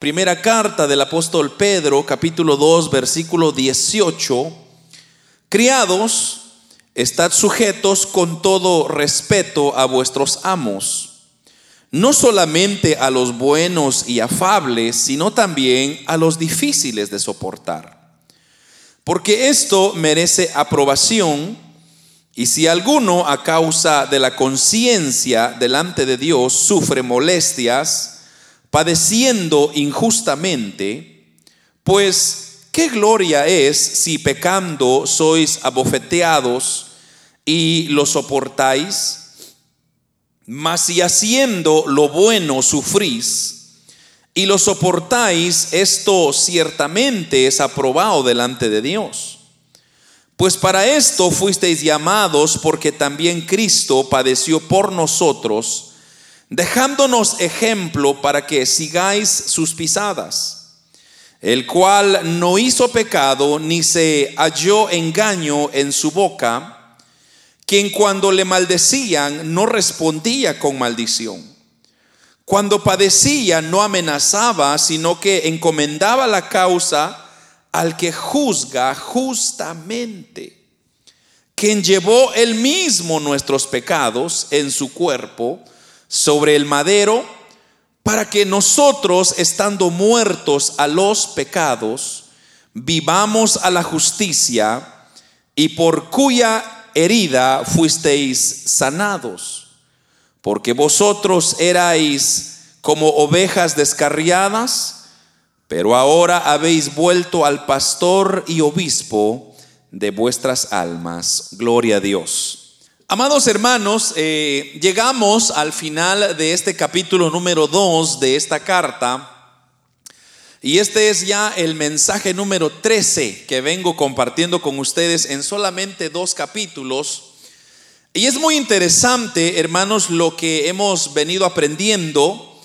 Primera carta del apóstol Pedro, capítulo 2, versículo 18. Criados, estad sujetos con todo respeto a vuestros amos, no solamente a los buenos y afables, sino también a los difíciles de soportar. Porque esto merece aprobación, y si alguno a causa de la conciencia delante de Dios sufre molestias, padeciendo injustamente, pues qué gloria es si pecando sois abofeteados y lo soportáis, mas si haciendo lo bueno sufrís y lo soportáis, esto ciertamente es aprobado delante de Dios. Pues para esto fuisteis llamados porque también Cristo padeció por nosotros, dejándonos ejemplo para que sigáis sus pisadas, el cual no hizo pecado ni se halló engaño en su boca, quien cuando le maldecían no respondía con maldición. Cuando padecía no amenazaba, sino que encomendaba la causa al que juzga justamente, quien llevó él mismo nuestros pecados en su cuerpo, sobre el madero para que nosotros, estando muertos a los pecados, vivamos a la justicia y por cuya herida fuisteis sanados. Porque vosotros erais como ovejas descarriadas, pero ahora habéis vuelto al pastor y obispo de vuestras almas. Gloria a Dios. Amados hermanos, eh, llegamos al final de este capítulo número 2 de esta carta. Y este es ya el mensaje número 13 que vengo compartiendo con ustedes en solamente dos capítulos. Y es muy interesante, hermanos, lo que hemos venido aprendiendo.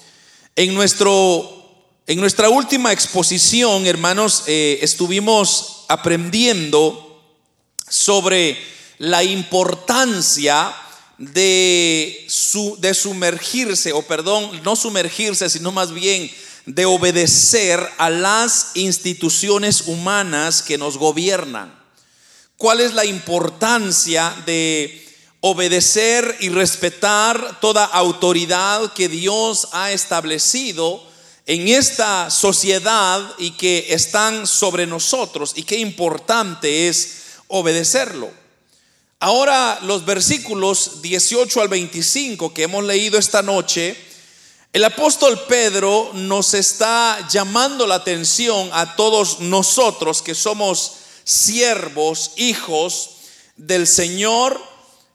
En, nuestro, en nuestra última exposición, hermanos, eh, estuvimos aprendiendo sobre la importancia de, su, de sumergirse, o perdón, no sumergirse, sino más bien de obedecer a las instituciones humanas que nos gobiernan. ¿Cuál es la importancia de obedecer y respetar toda autoridad que Dios ha establecido en esta sociedad y que están sobre nosotros? Y qué importante es obedecerlo. Ahora los versículos 18 al 25 que hemos leído esta noche, el apóstol Pedro nos está llamando la atención a todos nosotros que somos siervos, hijos del Señor,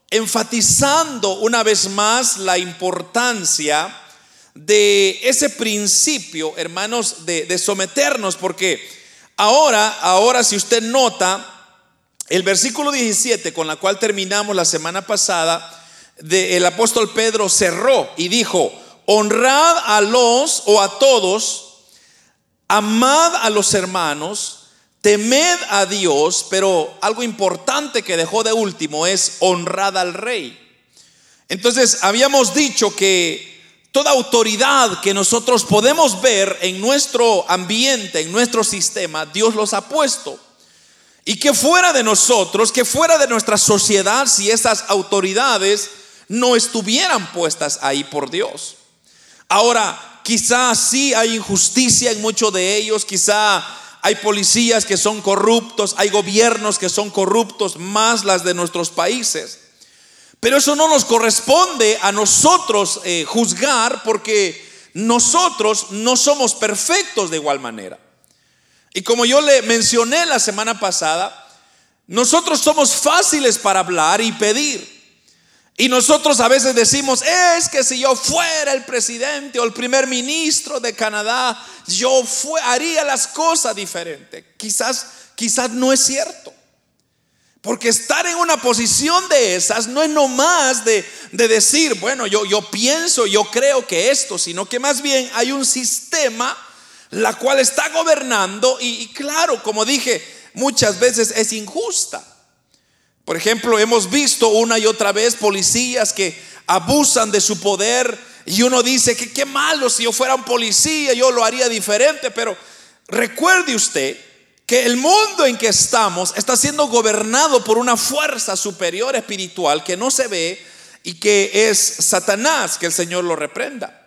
enfatizando una vez más la importancia de ese principio, hermanos, de, de someternos, porque ahora, ahora si usted nota, el versículo 17, con la cual terminamos la semana pasada, el apóstol Pedro cerró y dijo, honrad a los o a todos, amad a los hermanos, temed a Dios, pero algo importante que dejó de último es honrad al rey. Entonces, habíamos dicho que toda autoridad que nosotros podemos ver en nuestro ambiente, en nuestro sistema, Dios los ha puesto. Y que fuera de nosotros, que fuera de nuestra sociedad, si esas autoridades no estuvieran puestas ahí por Dios. Ahora, quizás sí hay injusticia en muchos de ellos, quizá hay policías que son corruptos, hay gobiernos que son corruptos, más las de nuestros países. Pero eso no nos corresponde a nosotros eh, juzgar porque nosotros no somos perfectos de igual manera. Y como yo le mencioné la semana pasada, nosotros somos fáciles para hablar y pedir. Y nosotros a veces decimos, es que si yo fuera el presidente o el primer ministro de Canadá, yo haría las cosas diferentes. Quizás, quizás no es cierto. Porque estar en una posición de esas no es nomás de, de decir, bueno, yo, yo pienso, yo creo que esto, sino que más bien hay un sistema la cual está gobernando y, claro, como dije, muchas veces es injusta. Por ejemplo, hemos visto una y otra vez policías que abusan de su poder Y uno dice que qué malo, si yo fuera un policía, yo lo haría diferente, pero recuerde usted que el mundo en que estamos está siendo gobernado por una fuerza superior espiritual que no se ve y que es Satanás, que el Señor lo reprenda.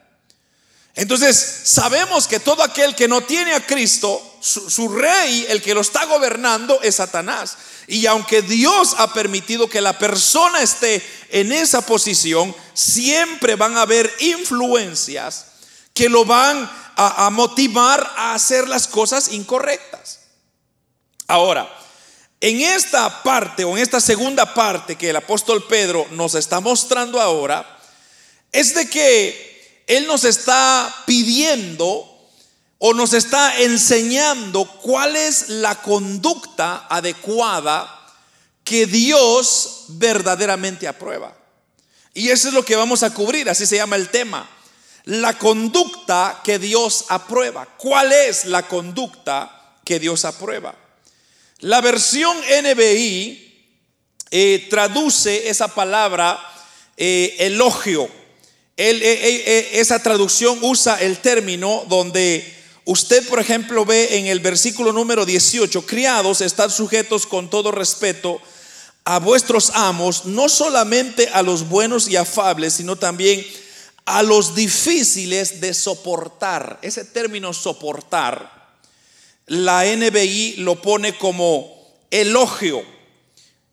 Entonces, sabemos que todo aquel que no tiene a Cristo, su, rey, el que lo está gobernando, es Satanás. Y aunque Dios ha permitido que la persona esté en esa posición, siempre van a haber influencias que lo van a motivar a hacer las cosas incorrectas. Ahora, en esta parte o en esta segunda parte que el apóstol Pedro nos está mostrando ahora, es de que él nos está pidiendo o nos está enseñando cuál es la conducta adecuada que Dios verdaderamente aprueba. Y eso es lo que vamos a cubrir, así se llama el tema. La conducta que Dios aprueba. ¿Cuál es la conducta que Dios aprueba? La versión NBI eh, traduce esa palabra eh, elogio eh, eh, eh, esa traducción usa el término donde usted, por ejemplo, ve en el versículo número 18, criados, están sujetos con todo respeto a vuestros amos, no solamente a los buenos y afables, sino también a los difíciles de soportar. Ese término soportar, la NBI lo pone como elogio.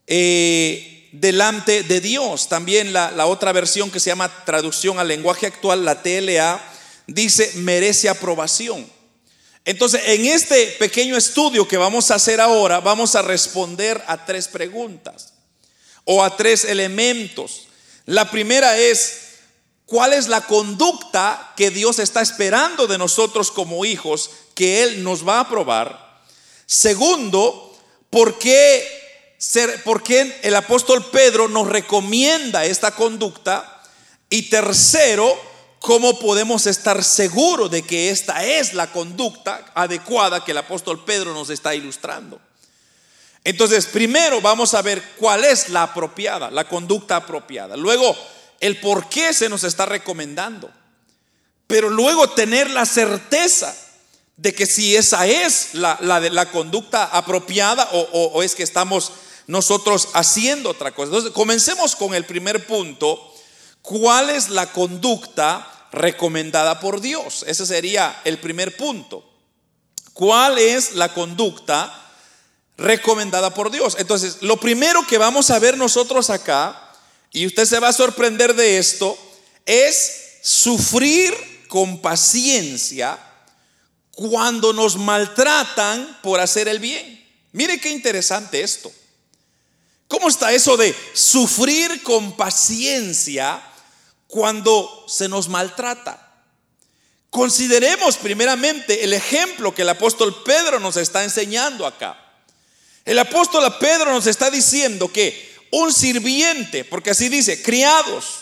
Eh, delante de Dios. También la, otra versión que se llama traducción al lenguaje actual, la TLA, dice merece aprobación. Entonces, en este pequeño estudio que vamos a hacer ahora, vamos a responder a tres preguntas o a tres elementos. La primera es, ¿cuál es la conducta que Dios está esperando de nosotros como hijos que Él nos va a aprobar? Segundo, ¿por qué por qué el apóstol Pedro nos recomienda esta conducta. Y tercero, cómo podemos estar seguros de que esta es la conducta adecuada que el apóstol Pedro nos está ilustrando. Entonces, primero vamos a ver cuál es la apropiada, la conducta apropiada. Luego, el por qué se nos está recomendando. Pero luego tener la certeza de que si esa es la, la, conducta apropiada o es que estamos nosotros haciendo otra cosa. Entonces, comencemos con el primer punto. ¿Cuál es la conducta recomendada por Dios? Ese sería el primer punto. ¿Cuál es la conducta recomendada por Dios? Entonces, lo primero que vamos a ver nosotros acá, y usted se va a sorprender de esto, es sufrir con paciencia cuando nos maltratan por hacer el bien. Mire qué interesante esto. ¿Cómo está eso de sufrir con paciencia cuando se nos maltrata? Consideremos primeramente el ejemplo que el apóstol Pedro nos está enseñando acá. El apóstol Pedro nos está diciendo que un sirviente, porque así dice, criados,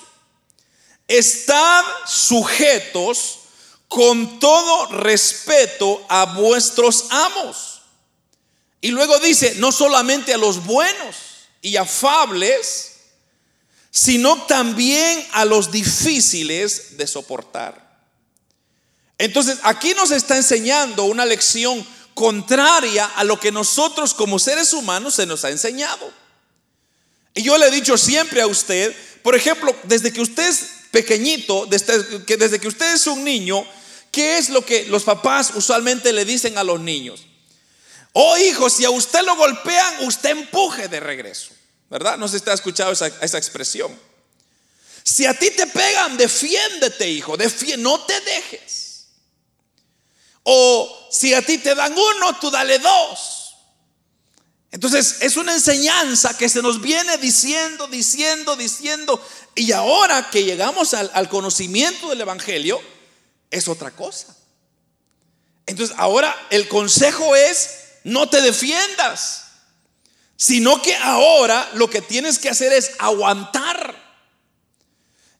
están sujetos con todo respeto a vuestros amos. Y luego dice, no solamente a los buenos, y afables, sino también a los difíciles de soportar. Entonces, aquí nos está enseñando una lección contraria a lo que nosotros como seres humanos se nos ha enseñado. Y yo le he dicho siempre a usted, por ejemplo, desde que usted es pequeñito, desde que, desde que usted es un niño, ¿qué es lo que los papás usualmente le dicen a los niños? Oh hijo, si a usted lo golpean, usted empuje de regreso. ¿Verdad? No sé si ha escuchado esa, expresión. Si a ti te pegan, defiéndete, hijo. no te dejes. O si a ti te dan uno, tú dale dos. Entonces es una enseñanza que se nos viene diciendo, diciendo, diciendo. Y ahora que llegamos al conocimiento del Evangelio, es otra cosa. Entonces ahora el consejo es, no te defiendas, sino que ahora lo que tienes que hacer es aguantar.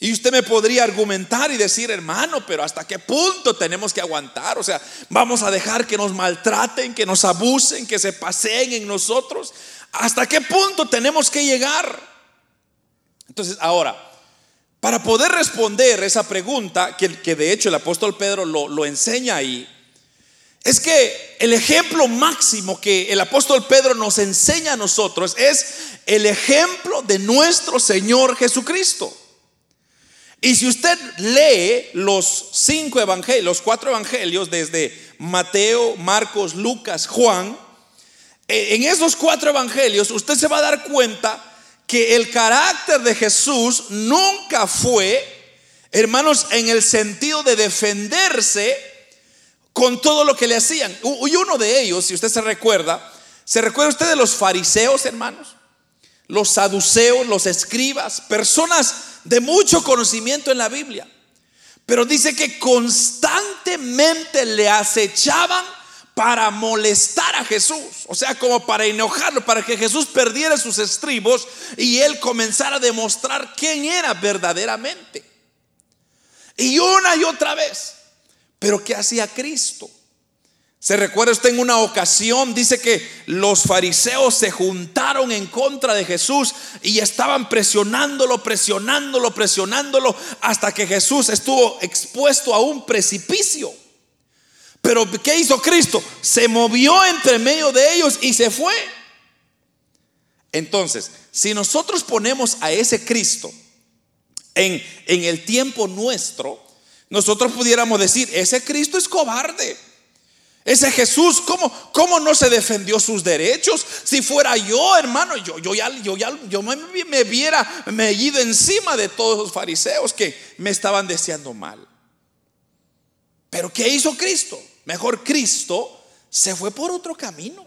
Y usted me podría argumentar y decir, hermano, pero ¿hasta qué punto tenemos que aguantar? O sea, vamos a dejar que nos maltraten, que nos abusen, que se paseen en nosotros. ¿Hasta qué punto tenemos que llegar? Entonces, ahora, Para poder responder esa pregunta, que, de hecho el apóstol Pedro lo, lo enseña ahí, es que el ejemplo máximo que el apóstol Pedro nos enseña a nosotros es el ejemplo de nuestro Señor Jesucristo. Y si usted lee los cinco evangelios, los cuatro evangelios, desde Mateo, Marcos, Lucas, Juan, eh, en esos cuatro evangelios usted se va a dar cuenta que el carácter de Jesús nunca fue, hermanos, en el sentido de defenderse con todo lo que le hacían. Y uno de ellos, si usted se recuerda, ¿se recuerda usted de los fariseos, hermanos? Los saduceos, los escribas, personas de mucho conocimiento en la Biblia. Pero dice que constantemente le acechaban para molestar a Jesús, o sea, como para enojarlo, para que Jesús perdiera sus estribos y él comenzara a demostrar quién era verdaderamente. Y una y otra vez. Pero ¿qué hacía Cristo? Se recuerda usted en una ocasión, dice que los fariseos se juntaron en contra de Jesús y estaban presionándolo, presionándolo, presionándolo, hasta que Jesús estuvo expuesto a un precipicio. Pero ¿qué hizo Cristo? Se movió entre medio de ellos y se fue. Entonces, si nosotros ponemos a ese Cristo en, en el tiempo nuestro, nosotros pudiéramos decir, ese Cristo es cobarde. Ese Jesús, ¿cómo, ¿cómo, no se defendió sus derechos? Si fuera yo, hermano, yo, yo ya, yo ya yo me, viera me ido encima de todos los fariseos que me estaban deseando mal. Pero ¿qué hizo Cristo? Mejor Cristo se fue por otro camino.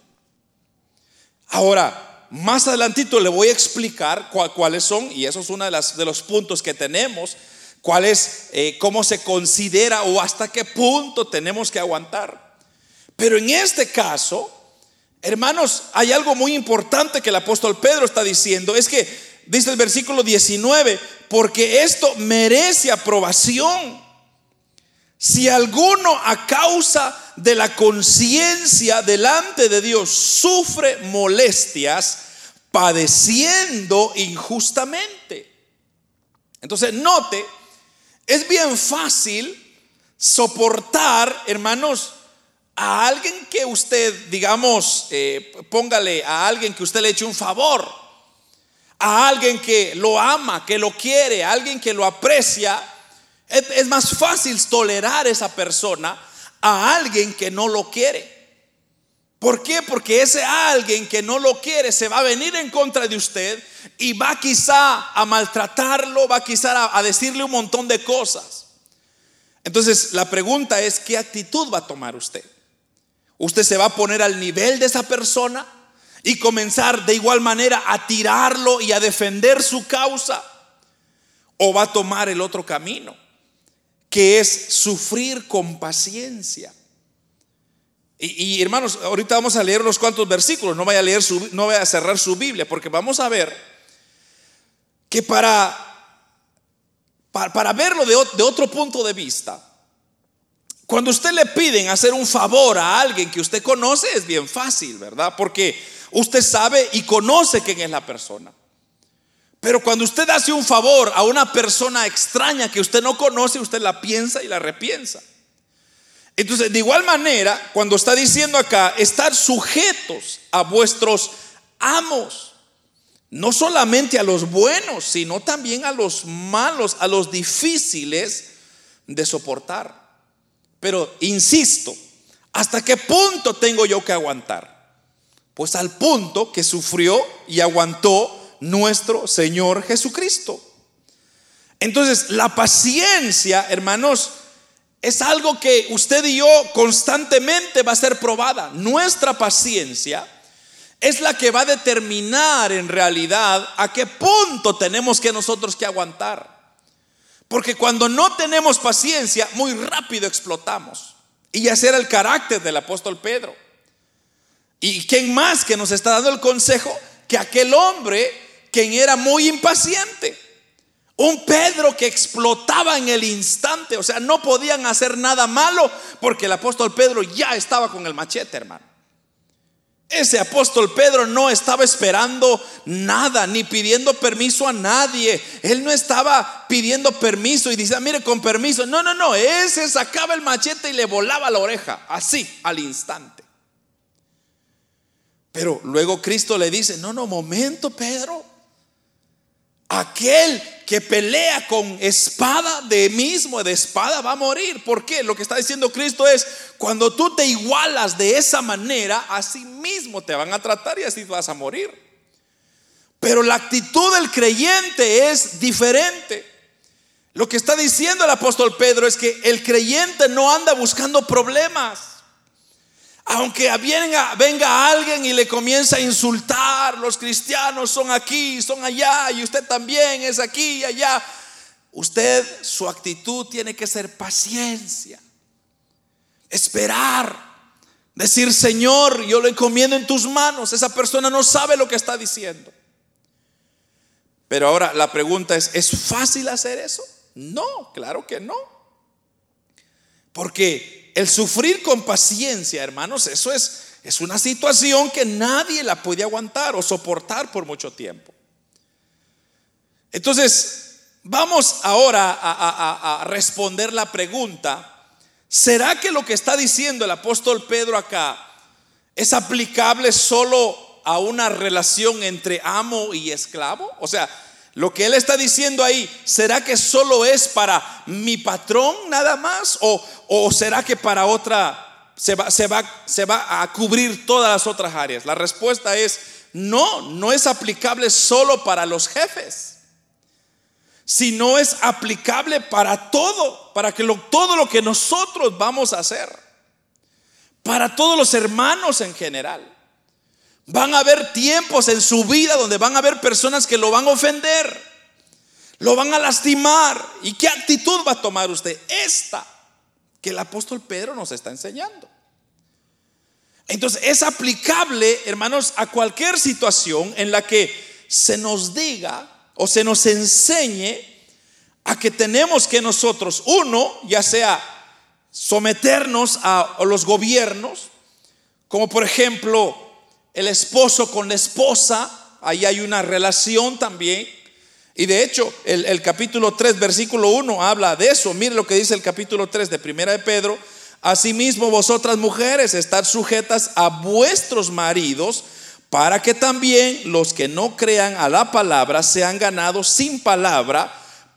Ahora, más adelantito le voy a explicar cuáles son, y eso es uno de los puntos que tenemos, cuál es, eh, cómo se considera o hasta qué punto tenemos que aguantar. Pero en este caso, hermanos, hay algo muy importante que el apóstol Pedro está diciendo. Es que, dice el versículo 19, porque esto merece aprobación. Si alguno a causa de la conciencia delante de Dios sufre molestias, padeciendo injustamente. Entonces, note, es bien fácil soportar, hermanos, a alguien que usted, digamos, eh, póngale a alguien que usted le eche un favor, a alguien que lo ama, que lo quiere, a alguien que lo aprecia, es, es más fácil tolerar a esa persona a alguien que no lo quiere. ¿Por qué? Porque ese alguien que no lo quiere se va a venir en contra de usted y va quizá a maltratarlo, va quizá a, a decirle un montón de cosas. Entonces la pregunta es, ¿qué actitud va a tomar usted? Usted se va a poner al nivel de esa persona y comenzar de igual manera a tirarlo y a defender su causa. O va a tomar el otro camino, que es sufrir con paciencia. Y, hermanos, ahorita vamos a leer unos cuantos versículos, no vaya a leer no vaya a cerrar su Biblia, porque vamos a ver que para, para, verlo de otro punto de vista, cuando usted le piden hacer un favor a alguien que usted conoce es bien fácil, ¿verdad? Porque usted sabe y conoce quién es la persona. Pero cuando usted hace un favor a una persona extraña que usted no conoce, usted la piensa y la repiensa. Entonces, de igual manera, cuando está diciendo acá, estar sujetos a vuestros amos, no solamente a los buenos, sino también a los malos, a los difíciles de soportar. Pero insisto, ¿hasta qué punto tengo yo que aguantar? Pues al punto que sufrió y aguantó nuestro Señor Jesucristo. Entonces, la paciencia, hermanos, es algo que usted y yo constantemente va a ser probada. Nuestra paciencia es la que va a determinar en realidad a qué punto tenemos que nosotros que aguantar. Porque cuando no tenemos paciencia, muy rápido explotamos. Y ese era el carácter del apóstol Pedro. ¿Y quién más que nos está dando el consejo que aquel hombre quien era muy impaciente? Un Pedro que explotaba en el instante, o sea, no podían hacer nada malo porque el apóstol Pedro ya estaba con el machete, hermano. Ese apóstol Pedro no estaba esperando nada, ni pidiendo permiso a nadie. Él no estaba pidiendo permiso y dice, mire, con permiso. No, no, no. Ese sacaba el machete y le volaba la oreja, así, al instante. Pero luego Cristo le dice, no, no, momento, Pedro. Aquel que pelea con espada de mismo, de espada, va a morir. ¿Por qué? Lo que está diciendo Cristo es, cuando tú te igualas de esa manera, así mismo te van a tratar y así vas a morir. Pero la actitud del creyente es diferente. Lo que está diciendo el apóstol Pedro es que el creyente no anda buscando problemas. Aunque venga, venga alguien y le comienza a insultar, los cristianos son aquí, son allá, y usted también es aquí y allá. Usted, su actitud tiene que ser paciencia, esperar, decir, Señor, yo lo encomiendo en tus manos. Esa persona no sabe lo que está diciendo. Pero ahora la pregunta es, ¿es fácil hacer eso? No, claro que no. Porque el sufrir con paciencia, hermanos, eso es, es una situación que nadie la puede aguantar o soportar por mucho tiempo. Entonces, vamos ahora a, responder la pregunta, ¿será que lo que está diciendo el apóstol Pedro acá es aplicable solo a una relación entre amo y esclavo? O sea, lo que él está diciendo ahí, ¿será que solo es para mi patrón nada más? ¿O, será que para otra se va, se, va, se va a cubrir todas las otras áreas? La respuesta es, no, no es aplicable solo para los jefes, sino es aplicable para todo, para que todo lo que nosotros vamos a hacer, para todos los hermanos en general. Van a haber tiempos en su vida donde van a haber personas que lo van a ofender, lo van a lastimar. ¿Y qué actitud va a tomar usted? Esta que el apóstol Pedro nos está enseñando. Entonces es aplicable, hermanos, a cualquier situación en la que se nos diga o se nos enseñe a que tenemos que nosotros, uno, ya sea someternos a, los gobiernos, como por ejemplo el esposo con la esposa, ahí hay una relación también. Y de hecho, el, capítulo 3, versículo 1 habla de eso. Mire lo que dice el capítulo 3 de Primera de Pedro. Asimismo, vosotras mujeres, estad sujetas a vuestros maridos, para que también los que no crean a la palabra sean ganados sin palabra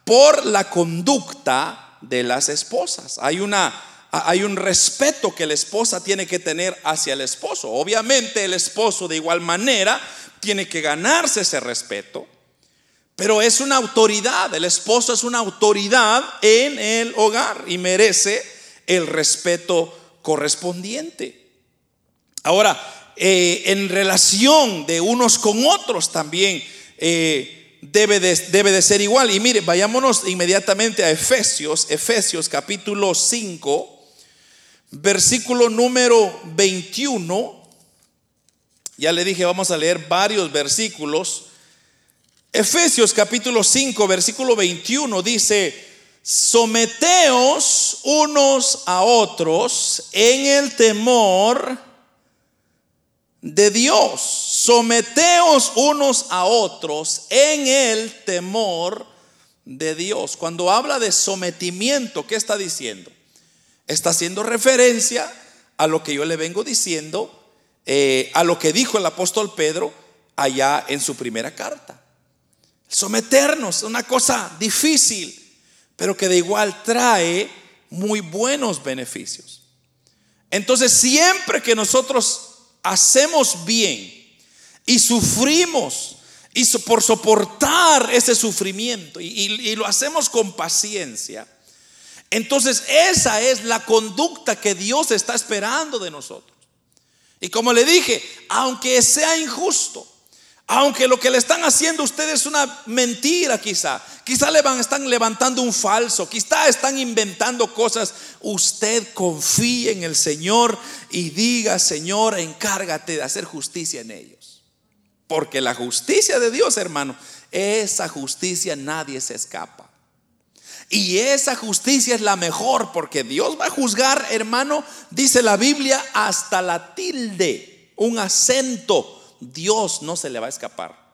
por la conducta de las esposas. Hay una hay un respeto que la esposa tiene que tener hacia el esposo. Obviamente el esposo de igual manera tiene que ganarse ese respeto, pero es una autoridad, el esposo es una autoridad en el hogar y merece el respeto correspondiente. Ahora, eh, en relación de unos con otros también eh, debe, de, debe de ser igual. Y mire, vayámonos inmediatamente a Efesios, Efesios capítulo 5 versículo número 21. Ya le dije, vamos a leer varios versículos. Efesios capítulo 5, versículo 21 dice, someteos unos a otros en el temor de Dios. Someteos unos a otros en el temor de Dios. Cuando habla de sometimiento, ¿qué está diciendo? Está haciendo referencia a lo que yo le vengo diciendo, eh, a lo que dijo el apóstol Pedro allá en su primera carta. Someternos es una cosa difícil, pero que de igual trae muy buenos beneficios. Entonces, siempre que nosotros hacemos bien y sufrimos y por soportar ese sufrimiento y lo hacemos con paciencia, entonces esa es la conducta que Dios está esperando de nosotros. Y como le dije, aunque sea injusto, aunque lo que le están haciendo a ustedes es una mentira quizá, quizá le van, están levantando un falso, quizá están inventando cosas, usted confíe en el Señor y diga, Señor, encárgate de hacer justicia en ellos. Porque la justicia de Dios, hermano, esa justicia nadie se escapa. Y esa justicia es la mejor porque Dios va a juzgar, hermano, dice la Biblia, hasta la tilde. un acento, Dios no se le va a escapar.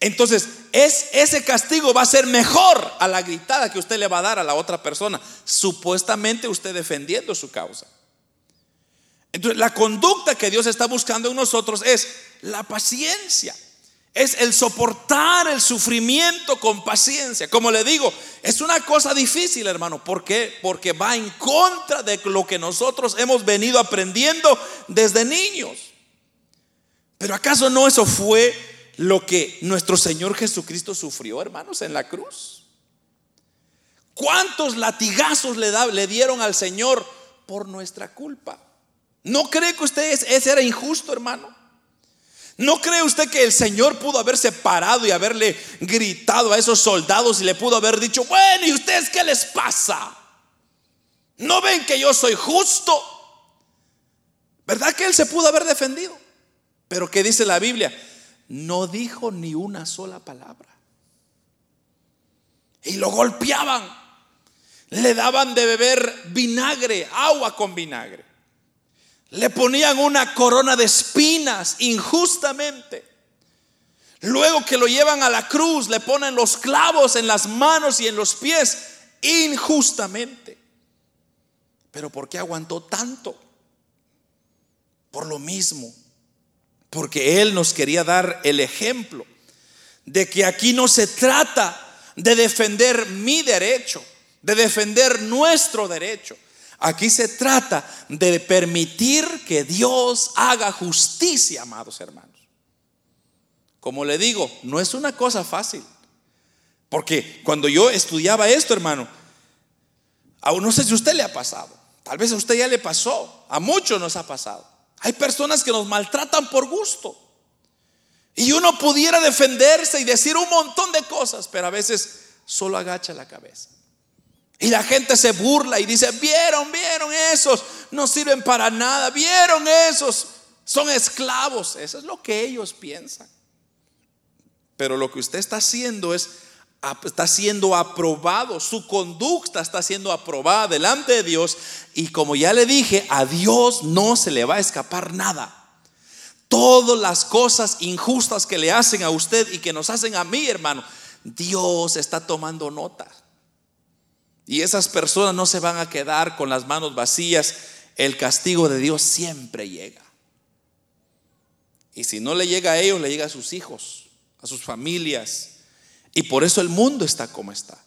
Entonces, es, ese castigo va a ser mejor a la gritada que usted le va a dar a la otra persona, supuestamente usted defendiendo su causa. Entonces, la conducta que Dios está buscando en nosotros es la paciencia. Es el soportar el sufrimiento con paciencia. Como le digo, es una cosa difícil, hermano. ¿Por qué? Porque va en contra de lo que nosotros hemos venido aprendiendo desde niños. Pero ¿acaso no eso fue lo que nuestro Señor Jesucristo sufrió, hermanos, en la cruz? ¿Cuántos latigazos le, dieron al Señor por nuestra culpa? ¿No cree que usted ese era injusto, hermano? ¿No cree usted que el Señor pudo haberse parado y haberle gritado a esos soldados y le pudo haber dicho, bueno, ¿y ustedes qué les pasa? ¿No ven que yo soy justo? ¿Verdad que él se pudo haber defendido? Pero ¿qué dice la Biblia? No dijo ni una sola palabra. Y lo golpeaban. Le daban de beber vinagre, agua con vinagre. Le ponían una corona de espinas injustamente. Luego que lo llevan a la cruz, le ponen los clavos en las manos y en los pies injustamente. Pero ¿por qué aguantó tanto? Por lo mismo. Porque Él nos quería dar el ejemplo de que aquí no se trata de defender mi derecho, de defender nuestro derecho. Aquí se trata de permitir que Dios haga justicia, amados hermanos. Como le digo, no es una cosa fácil. Porque cuando yo estudiaba esto, hermano, aún no sé si a usted le ha pasado. Tal vez a usted ya le pasó. A muchos nos ha pasado. Hay personas que nos maltratan por gusto. Y uno pudiera defenderse y decir un montón de cosas, pero a veces solo agacha la cabeza. Y la gente se burla y dice, vieron, vieron esos, no sirven para nada, vieron esos, son esclavos. Eso es lo que ellos piensan. Pero lo que usted está haciendo es, está siendo aprobado, su conducta está siendo aprobada delante de Dios. Y como ya le dije, a Dios no se le va a escapar nada. Todas las cosas injustas que le hacen a usted y que nos hacen a mí, hermano, Dios está tomando nota. Y esas personas no se van a quedar con las manos vacías. El castigo de Dios siempre llega. Y si no le llega a ellos, le llega a sus hijos, a sus familias. Y por eso el mundo está como está.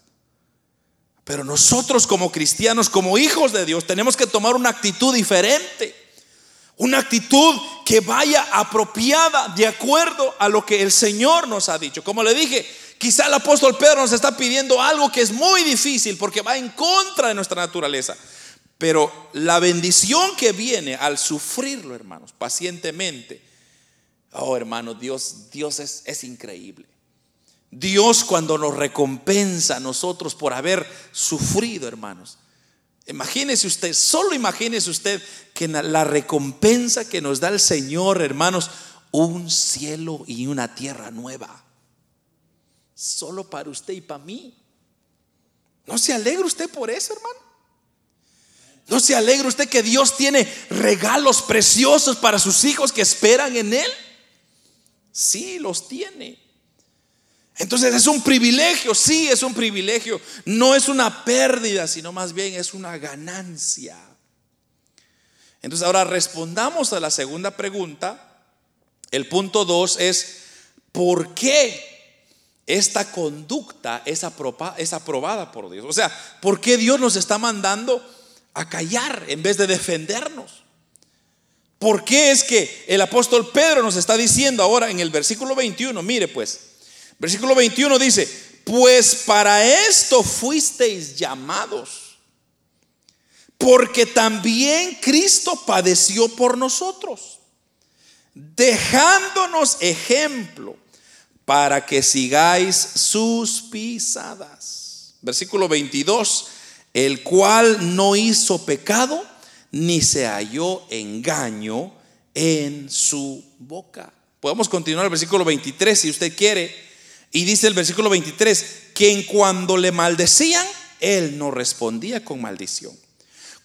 Pero nosotros como cristianos, como hijos de Dios, tenemos que tomar una actitud diferente. Una actitud que vaya apropiada de acuerdo a lo que el Señor nos ha dicho. Como le dije, Quizá el apóstol Pedro nos está pidiendo algo que es muy difícil porque va en contra de nuestra naturaleza. Pero la bendición que viene al sufrirlo, hermanos, pacientemente. Oh, hermanos, Dios, Dios es, es increíble. Dios cuando nos recompensa a nosotros por haber sufrido, hermanos. Imagínese usted, solo imagínese usted que la recompensa que nos da el Señor, hermanos, un cielo y una tierra nueva solo para usted y para mí. ¿No se alegra usted por eso, hermano? ¿No se alegra usted que Dios tiene regalos preciosos para sus hijos que esperan en Él? Sí, los tiene. Entonces es un privilegio, sí, es un privilegio. No es una pérdida, sino más bien es una ganancia. Entonces ahora respondamos a la segunda pregunta. El punto dos es, ¿por qué esta conducta es, aprobada por Dios. O sea, ¿por qué Dios nos está mandando a callar en vez de defendernos? ¿Por qué es que el apóstol Pedro nos está diciendo ahora en el versículo 21? Mire pues, versículo 21 dice, pues para esto fuisteis llamados, porque también Cristo padeció por nosotros, dejándonos ejemplo para que sigáis sus pisadas. Versículo 22, el cual no hizo pecado, ni se halló engaño en su boca. Podemos continuar el versículo 23 si usted quiere. Y dice el versículo 23, que en cuando le maldecían, él no respondía con maldición.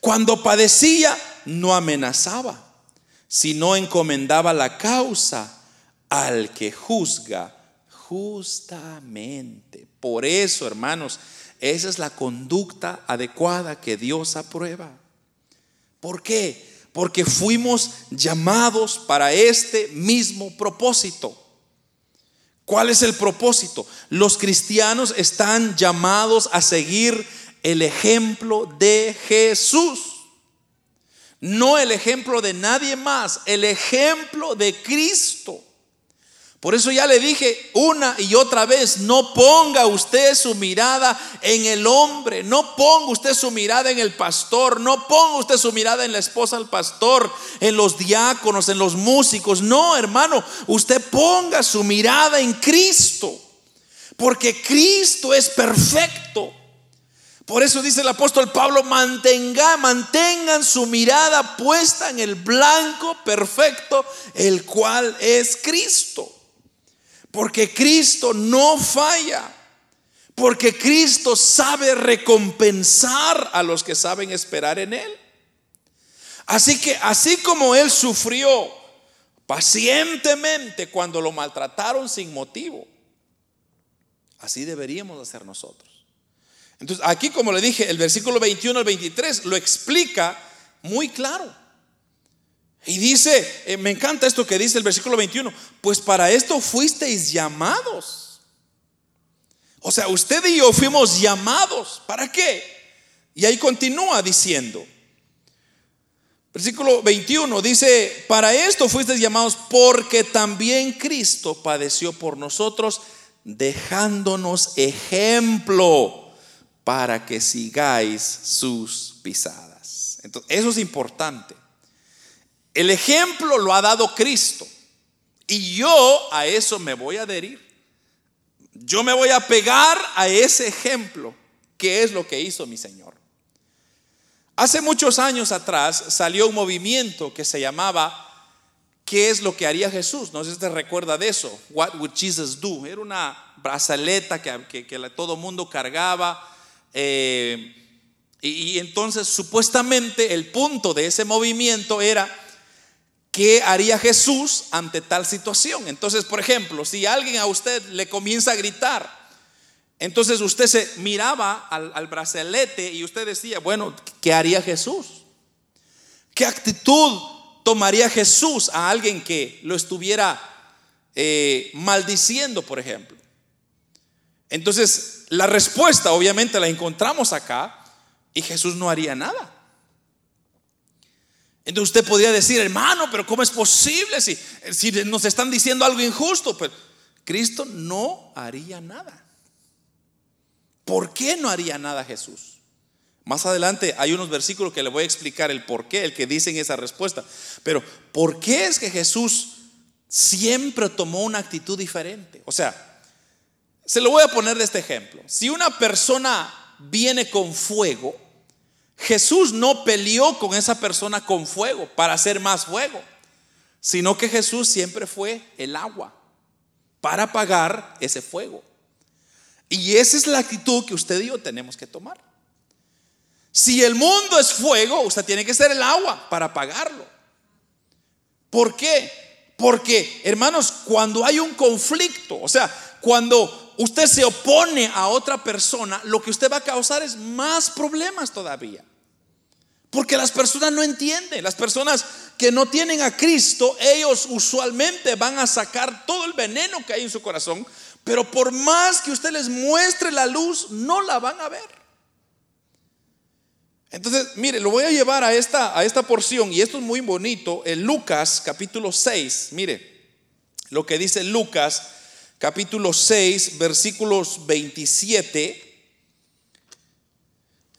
Cuando padecía, no amenazaba, sino encomendaba la causa al que juzga justamente. Por eso, hermanos, esa es la conducta adecuada que Dios aprueba. ¿Por qué? Porque fuimos llamados para este mismo propósito. ¿Cuál es el propósito? Los cristianos están llamados a seguir el ejemplo de Jesús. No el ejemplo de nadie más, el ejemplo de Cristo. Por eso ya le dije una y otra vez, no ponga usted su mirada en el hombre, no ponga usted su mirada en el pastor, no ponga usted su mirada en la esposa del pastor, en los diáconos, en los músicos. No, hermano, usted ponga su mirada en Cristo, porque Cristo es perfecto. Por eso dice el apóstol Pablo, mantenga, mantengan su mirada puesta en el blanco perfecto, el cual es Cristo. Porque Cristo no falla. Porque Cristo sabe recompensar a los que saben esperar en Él. Así que así como Él sufrió pacientemente cuando lo maltrataron sin motivo, así deberíamos hacer nosotros. Entonces, aquí como le dije, el versículo 21 al 23 lo explica muy claro. Y dice, eh, me encanta esto que dice el versículo 21, pues para esto fuisteis llamados. O sea, usted y yo fuimos llamados. ¿Para qué? Y ahí continúa diciendo, versículo 21 dice, para esto fuisteis llamados porque también Cristo padeció por nosotros, dejándonos ejemplo para que sigáis sus pisadas. Entonces, eso es importante. El ejemplo lo ha dado Cristo. Y yo a eso me voy a adherir. Yo me voy a pegar a ese ejemplo, que es lo que hizo mi Señor. Hace muchos años atrás salió un movimiento que se llamaba ¿Qué es lo que haría Jesús? No sé si te recuerda de eso. What would Jesus do? Era una brazaleta que, todo mundo cargaba. Eh, y entonces supuestamente el punto de ese movimiento era ¿Qué haría Jesús ante tal situación? Entonces, por ejemplo, si alguien a usted le comienza a gritar, entonces usted se miraba al, brazalete y usted decía, bueno, ¿qué haría Jesús? ¿Qué actitud tomaría Jesús a alguien que lo estuviera eh, maldiciendo, por ejemplo? Entonces, la respuesta obviamente la encontramos acá y Jesús no haría nada. Entonces usted podría decir, hermano, pero ¿cómo es posible si, nos están diciendo algo injusto? Pero Cristo no haría nada. ¿Por qué no haría nada Jesús? Más adelante hay unos versículos que le voy a explicar el por qué, el que dicen esa respuesta. Pero ¿por qué es que Jesús siempre tomó una actitud diferente? O sea, se lo voy a poner de este ejemplo. Si una persona viene con fuego, Jesús no peleó con esa persona con fuego para hacer más fuego, sino que Jesús siempre fue el agua para apagar ese fuego. Y esa es la actitud que usted y yo tenemos que tomar. Si el mundo es fuego, usted tiene que ser el agua para apagarlo. ¿Por qué? Porque, hermanos, cuando hay un conflicto, o sea, cuando usted se opone a otra persona, lo que usted va a causar es más problemas todavía. Porque las personas no entienden. Las personas que no tienen a Cristo, ellos usualmente van a sacar todo el veneno que hay en su corazón. Pero por más que usted les muestre la luz, no la van a ver. Entonces, mire, lo voy a llevar a esta, a esta porción, y esto es muy bonito, en Lucas capítulo 6, mire, lo que dice Lucas capítulo 6, versículos 27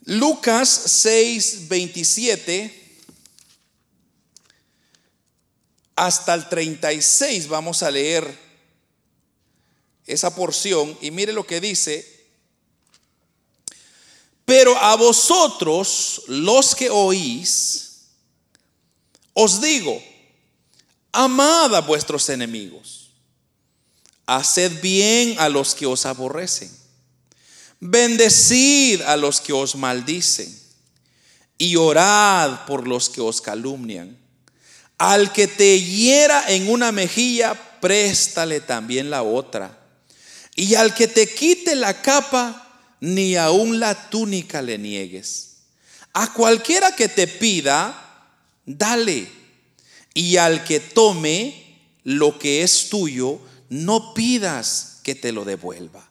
Lucas 6, 27 hasta el 36 vamos a leer esa porción y mire lo que dice. Pero a vosotros, los que oís, os digo, amad a vuestros enemigos, haced bien a los que os aborrecen Bendecid a los que os maldicen y orad por los que os calumnian. Al que te hiera en una mejilla, préstale también la otra. Y al que te quite la capa, ni aun la túnica le niegues. A cualquiera que te pida, dale. Y al que tome lo que es tuyo, no pidas que te lo devuelva.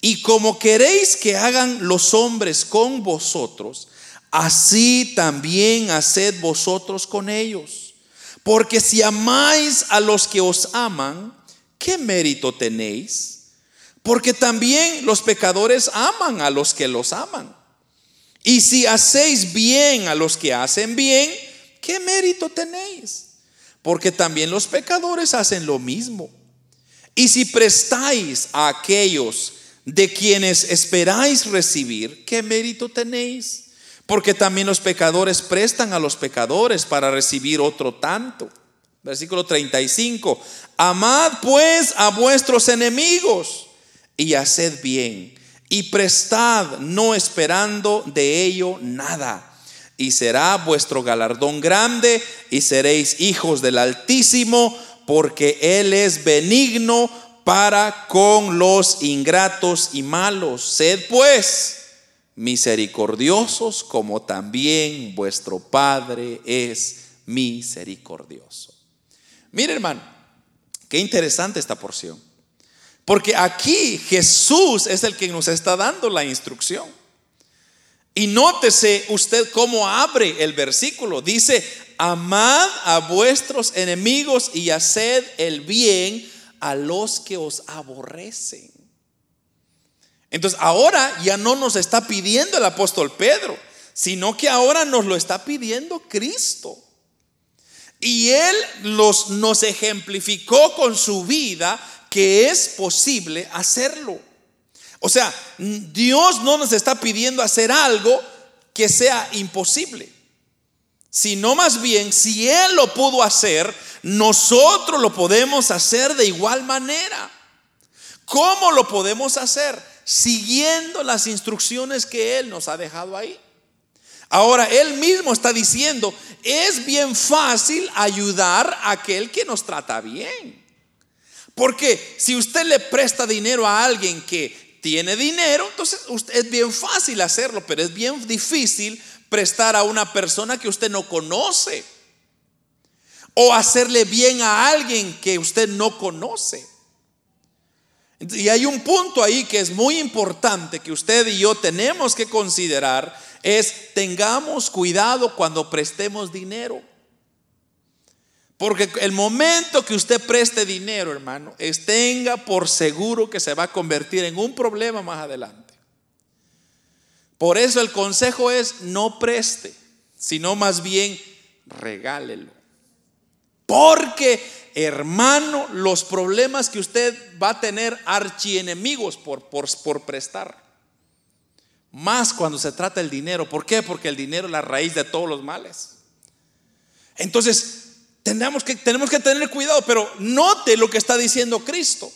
Y como queréis que hagan los hombres con vosotros, así también haced vosotros con ellos. Porque si amáis a los que os aman, ¿qué mérito tenéis? Porque también los pecadores aman a los que los aman. Y si hacéis bien a los que hacen bien, ¿qué mérito tenéis? Porque también los pecadores hacen lo mismo. Y si prestáis a aquellos de quienes esperáis recibir, ¿qué mérito tenéis? Porque también los pecadores prestan a los pecadores para recibir otro tanto. Versículo 35. Amad pues a vuestros enemigos y haced bien y prestad no esperando de ello nada. Y será vuestro galardón grande y seréis hijos del Altísimo porque Él es benigno para con los ingratos y malos. Sed pues misericordiosos como también vuestro Padre es misericordioso. Mire hermano, qué interesante esta porción. Porque aquí Jesús es el que nos está dando la instrucción. Y nótese usted cómo abre el versículo. Dice, amad a vuestros enemigos y haced el bien a los que os aborrecen. Entonces ahora ya no nos está pidiendo el apóstol Pedro, sino que ahora nos lo está pidiendo Cristo. Y él los, nos ejemplificó con su vida que es posible hacerlo. O sea, Dios no nos está pidiendo hacer algo que sea imposible sino más bien si Él lo pudo hacer, nosotros lo podemos hacer de igual manera. ¿Cómo lo podemos hacer? Siguiendo las instrucciones que Él nos ha dejado ahí. Ahora, Él mismo está diciendo, es bien fácil ayudar a aquel que nos trata bien. Porque si usted le presta dinero a alguien que tiene dinero, entonces es bien fácil hacerlo, pero es bien difícil prestar a una persona que usted no conoce o hacerle bien a alguien que usted no conoce. Y hay un punto ahí que es muy importante que usted y yo tenemos que considerar, es tengamos cuidado cuando prestemos dinero. Porque el momento que usted preste dinero, hermano, es, tenga por seguro que se va a convertir en un problema más adelante. Por eso el consejo es no preste, sino más bien regálelo. Porque, hermano, los problemas que usted va a tener archienemigos por, por, por prestar. Más cuando se trata del dinero. ¿Por qué? Porque el dinero es la raíz de todos los males. Entonces, tenemos que, tenemos que tener cuidado, pero note lo que está diciendo Cristo.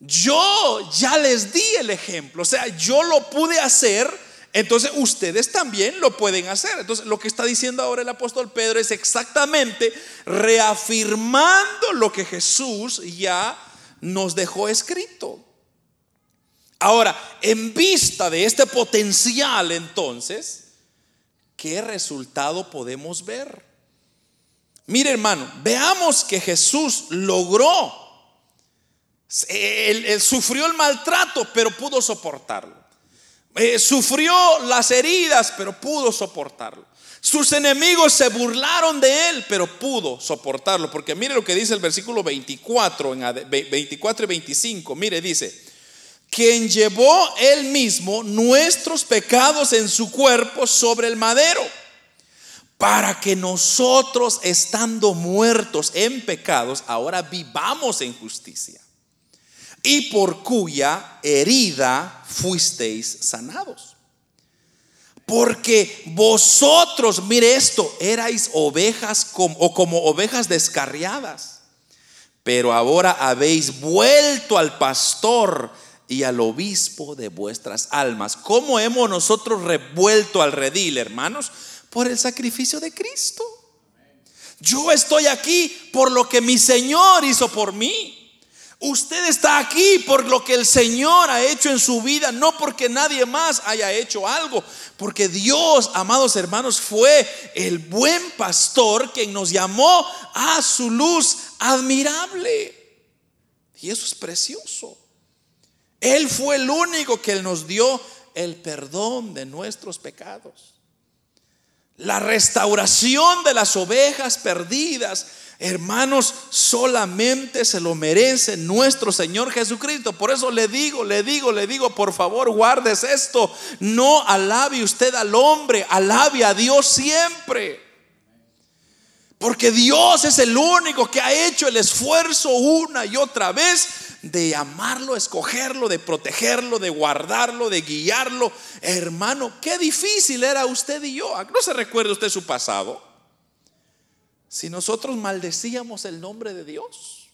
Yo ya les di el ejemplo, o sea, yo lo pude hacer entonces ustedes también lo pueden hacer. Entonces lo que está diciendo ahora el apóstol Pedro es exactamente reafirmando lo que Jesús ya nos dejó escrito. Ahora, en vista de este potencial entonces, ¿qué resultado podemos ver? Mire hermano, veamos que Jesús logró, sufrió el maltrato, pero pudo soportarlo. Eh, sufrió las heridas, pero pudo soportarlo. Sus enemigos se burlaron de él, pero pudo soportarlo. Porque mire lo que dice el versículo 24, en 24 y 25. Mire, dice, quien llevó él mismo nuestros pecados en su cuerpo sobre el madero, para que nosotros, estando muertos en pecados, ahora vivamos en justicia y por cuya herida fuisteis sanados. Porque vosotros, mire esto, erais ovejas o como ovejas descarriadas, pero ahora habéis vuelto al pastor y al obispo de vuestras almas. ¿Cómo hemos nosotros revuelto al redil, hermanos? Por el sacrificio de Cristo. Yo estoy aquí por lo que mi Señor hizo por mí. Usted está aquí por lo que el Señor ha hecho en su vida, no porque nadie más haya hecho algo, porque Dios, amados hermanos, fue el buen pastor quien nos llamó a su luz admirable. Y eso es precioso. Él fue el único que nos dio el perdón de nuestros pecados. La restauración de las ovejas perdidas Hermanos, solamente se lo merece nuestro Señor Jesucristo. Por eso le digo, le digo, le digo, por favor, guardes esto. No alabe usted al hombre, alabe a Dios siempre. Porque Dios es el único que ha hecho el esfuerzo una y otra vez de amarlo, escogerlo, de protegerlo, de guardarlo, de guiarlo. Hermano, qué difícil era usted y yo. ¿No se recuerda usted su pasado? Si nosotros maldecíamos el nombre de Dios?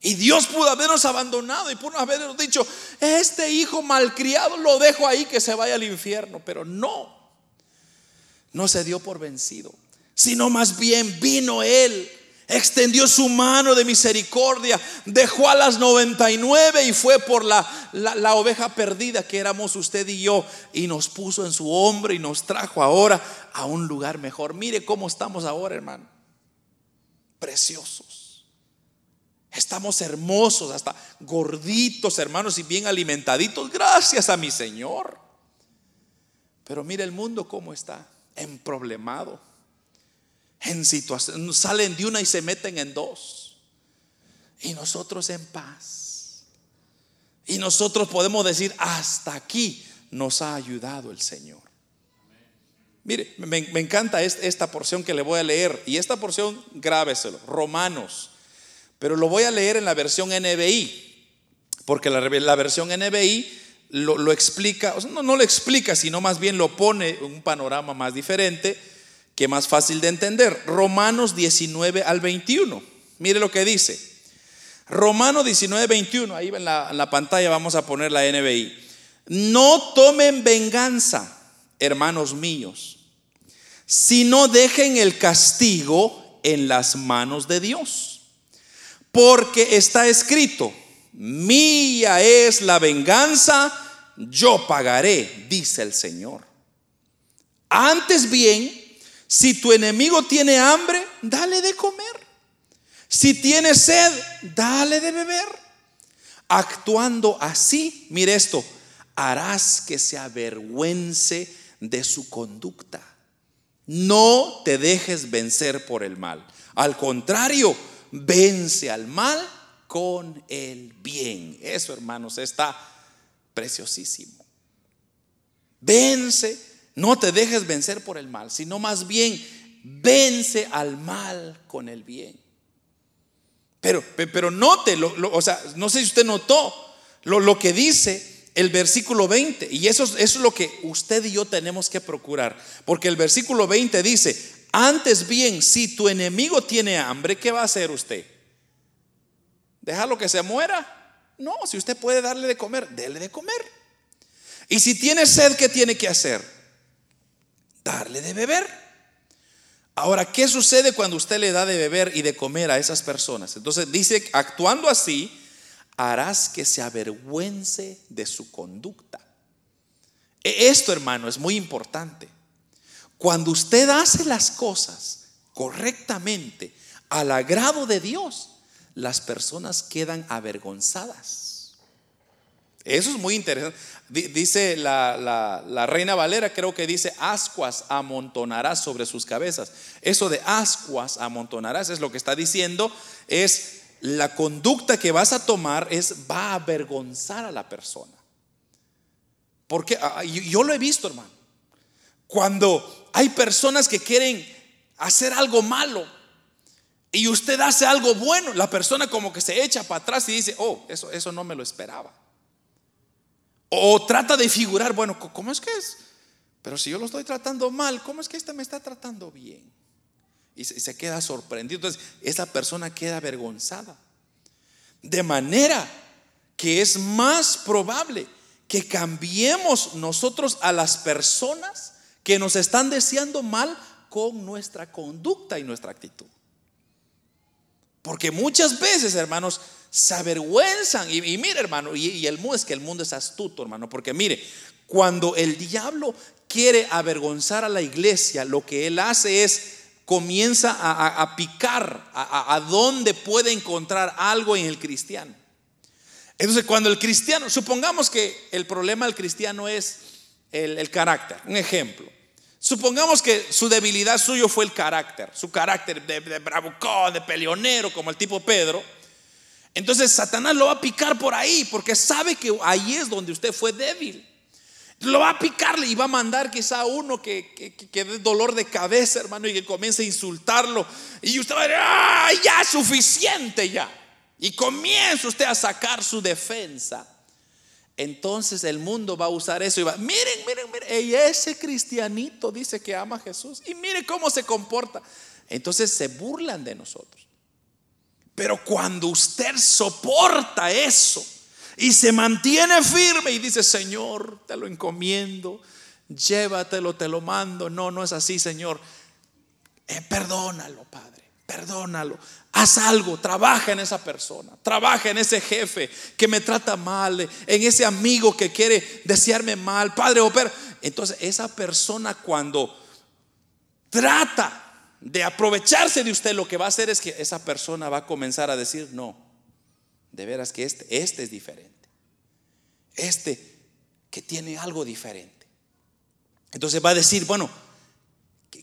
Y Dios pudo habernos abandonado y pudo habernos dicho, este hijo malcriado lo dejo ahí que se vaya al infierno. Pero no, no se dio por vencido, sino más bien vino Él extendió su mano de misericordia, dejó a las 99 y fue por la, la, oveja perdida que éramos usted y yo y nos puso en su hombro y nos trajo ahora a un lugar mejor. Mire cómo estamos ahora, hermano. Preciosos. Estamos hermosos, hasta gorditos, hermanos, y bien alimentaditos, gracias a mi Señor. Pero mire el mundo cómo está, emproblemado en situación, salen de una y se meten en dos. Y nosotros en paz. Y nosotros podemos decir, hasta aquí nos ha ayudado el Señor. Mire, me, encanta esta porción que le voy a leer. Y esta porción, grábeselo, Romanos. Pero lo voy a leer en la versión NBI. Porque la, versión NBI lo, explica, no, no lo explica, sino más bien lo pone en un panorama más diferente que más fácil de entender. Romanos 19 al 21. Mire lo que dice. Romanos 19, 21. Ahí en la, en la pantalla vamos a poner la NBI. No tomen venganza, hermanos míos, sino dejen el castigo en las manos de Dios. Porque está escrito, mía es la venganza, yo pagaré, dice el Señor. Antes bien, si tu enemigo tiene hambre, dale de comer. Si tiene sed, dale de beber. Actuando así, mire esto, harás que se avergüence de su conducta. No te dejes vencer por el mal. Al contrario, vence al mal con el bien. Eso, hermanos, está preciosísimo. Vence no te dejes vencer por el mal, sino más bien vence al mal con el bien. Pero, pero note, o sea, no sé si usted notó lo, lo que dice el versículo 20. Y eso, eso es lo que usted y yo tenemos que procurar. Porque el versículo 20 dice, antes bien, si tu enemigo tiene hambre, ¿qué va a hacer usted? ¿Dejarlo que se muera? No, si usted puede darle de comer, déle de comer. Y si tiene sed, ¿qué tiene que hacer? Darle de beber. Ahora, ¿qué sucede cuando usted le da de beber y de comer a esas personas? Entonces dice, actuando así, harás que se avergüence de su conducta. E, esto, hermano, es muy importante. Cuando usted hace las cosas correctamente, al agrado de Dios, las personas quedan avergonzadas. Eso es muy interesante. Dice la, reina Valera, creo que dice, ascuas amontonarás sobre sus cabezas. Eso de ascuas amontonarás es lo que está diciendo, es la conducta que vas a tomar es va a avergonzar a la persona. Porque ah, yo lo he visto, hermano. Cuando hay personas que quieren hacer algo malo y usted hace algo bueno, la persona como que se echa para atrás y dice, oh, eso, eso no me lo esperaba. O trata de figurar, bueno, ¿cómo es que es? Pero si yo lo estoy tratando mal, ¿cómo es que este me está tratando bien? Y se, queda sorprendido. Entonces, esa persona queda avergonzada. De manera que es más probable que cambiemos nosotros a las personas que nos están deseando mal con nuestra conducta y nuestra actitud. Porque muchas veces, hermanos, se avergüenzan. Y, mire, hermano, y, el mundo es que el mundo es astuto, hermano. Porque mire, cuando el diablo quiere avergonzar a la iglesia, lo que él hace es comienza a, picar a, a dónde puede encontrar algo en el cristiano. Entonces, cuando el cristiano, supongamos que el problema del cristiano es el, carácter, un ejemplo. Supongamos que su debilidad suyo fue el carácter, su carácter de, de de peleonero, como el tipo Pedro. Entonces Satanás lo va a picar por ahí, porque sabe que ahí es donde usted fue débil. Lo va a picarle y va a mandar quizá a uno que, que, dé dolor de cabeza, hermano, y que comience a insultarlo. Y usted va a decir, ¡ah, ya suficiente ya! Y comienza usted a sacar su defensa entonces el mundo va a usar eso y va, miren, miren, miren, y ese cristianito dice que ama a Jesús y mire cómo se comporta. Entonces se burlan de nosotros. Pero cuando usted soporta eso y se mantiene firme y dice, Señor, te lo encomiendo, llévatelo, te lo mando. No, no es así, Señor. Eh, perdónalo, Padre, perdónalo. Haz algo, trabaja en esa persona, trabaja en ese jefe que me trata mal, en ese amigo que quiere desearme mal, padre o Entonces, esa persona cuando trata de aprovecharse de usted, lo que va a hacer es que esa persona va a comenzar a decir, no, de veras que este, este es diferente. Este que tiene algo diferente. Entonces va a decir, bueno,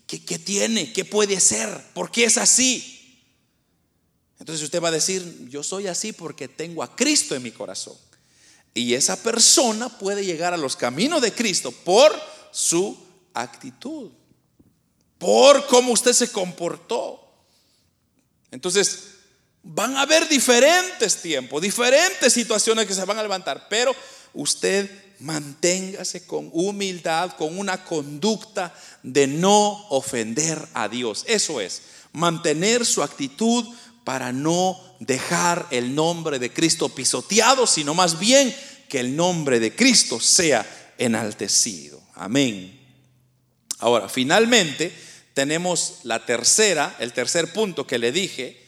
¿qué, qué tiene? ¿Qué puede ser? ¿Por qué es así? Entonces usted va a decir, yo soy así porque tengo a Cristo en mi corazón. Y esa persona puede llegar a los caminos de Cristo por su actitud, por cómo usted se comportó. Entonces, van a haber diferentes tiempos, diferentes situaciones que se van a levantar, pero usted manténgase con humildad, con una conducta de no ofender a Dios. Eso es, mantener su actitud para no dejar el nombre de Cristo pisoteado, sino más bien que el nombre de Cristo sea enaltecido. Amén. Ahora, finalmente tenemos la tercera, el tercer punto que le dije,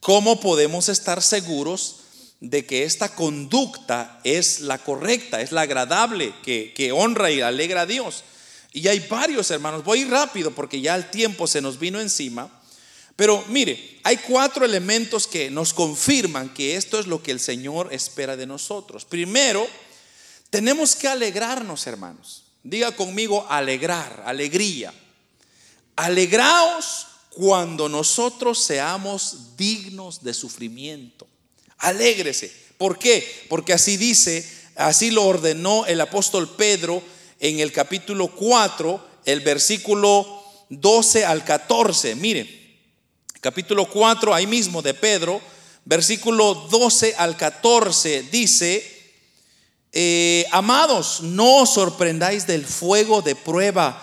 cómo podemos estar seguros de que esta conducta es la correcta, es la agradable, que, que honra y alegra a Dios. Y hay varios hermanos, voy rápido porque ya el tiempo se nos vino encima. Pero mire, hay cuatro elementos que nos confirman que esto es lo que el Señor espera de nosotros. Primero, tenemos que alegrarnos, hermanos. Diga conmigo alegrar, alegría. Alegraos cuando nosotros seamos dignos de sufrimiento. Alégrese. ¿Por qué? Porque así dice, así lo ordenó el apóstol Pedro en el capítulo 4, el versículo 12 al 14. Mire, capítulo 4, ahí mismo de Pedro, versículo 12 al 14, dice, eh, amados, no os sorprendáis del fuego de prueba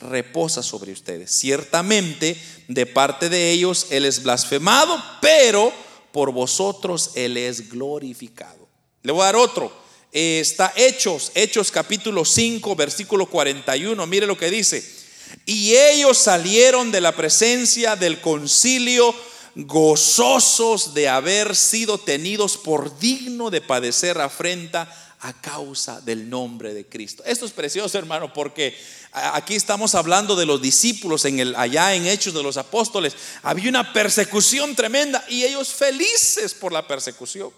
reposa sobre ustedes. Ciertamente, de parte de ellos Él es blasfemado, pero por vosotros Él es glorificado. Le voy a dar otro. está Hechos, Hechos capítulo 5, versículo 41. Mire lo que dice. Y ellos salieron de la presencia del concilio gozosos de haber sido tenidos por digno de padecer afrenta a causa del nombre de Cristo. Esto es precioso, hermano, porque aquí estamos hablando de los discípulos en el allá en Hechos de los Apóstoles. Había una persecución tremenda y ellos felices por la persecución.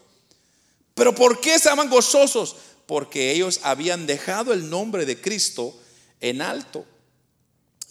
Pero ¿por qué estaban gozosos? Porque ellos habían dejado el nombre de Cristo en alto.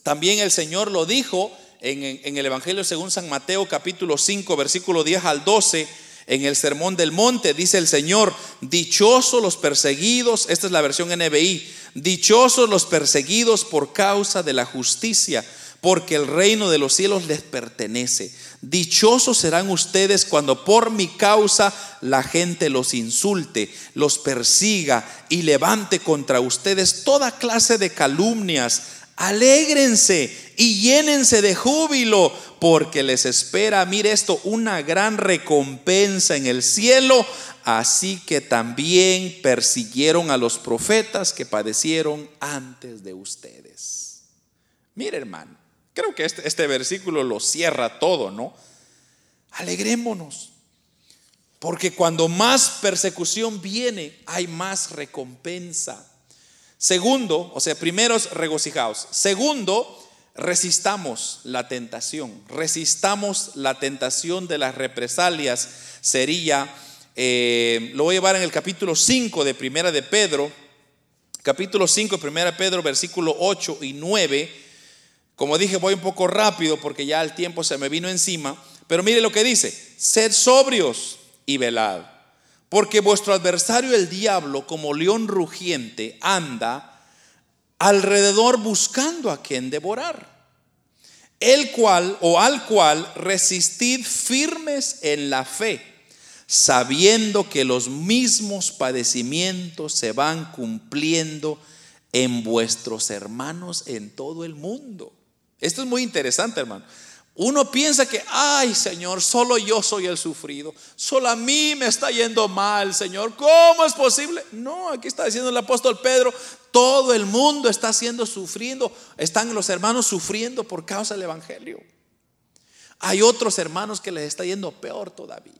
También el Señor lo dijo en, el Evangelio según San Mateo capítulo 5 versículo 10 al 12. En el sermón del monte dice el Señor, dichosos los perseguidos, esta es la versión NBI, dichosos los perseguidos por causa de la justicia, porque el reino de los cielos les pertenece. Dichosos serán ustedes cuando por mi causa la gente los insulte, los persiga y levante contra ustedes toda clase de calumnias. Alégrense y llénense de júbilo, porque les espera, mire esto, una gran recompensa en el cielo. Así que también persiguieron a los profetas que padecieron antes de ustedes. Mire hermano, creo que este, este versículo lo cierra todo, ¿no? Alegrémonos. Porque cuando más persecución viene, hay más recompensa. Segundo, o sea, primero regocijaos. Segundo, resistamos la tentación. Resistamos la tentación de las represalias. Sería, eh, lo voy a llevar en el capítulo 5 de Primera de Pedro. Capítulo 5 de Primera de Pedro, versículo 8 y 9. Como dije, voy un poco rápido porque ya el tiempo se me vino encima. Pero mire lo que dice, sed sobrios y velad porque vuestro adversario el diablo, como león rugiente, anda alrededor buscando a quien devorar. El cual o al cual resistid firmes en la fe, sabiendo que los mismos padecimientos se van cumpliendo en vuestros hermanos en todo el mundo. Esto es muy interesante, hermano. Uno piensa que, ay Señor, solo yo soy el sufrido, solo a mí me está yendo mal, Señor, ¿cómo es posible? No, aquí está diciendo el apóstol Pedro, todo el mundo está siendo sufriendo, están los hermanos sufriendo por causa del Evangelio. Hay otros hermanos que les está yendo peor todavía.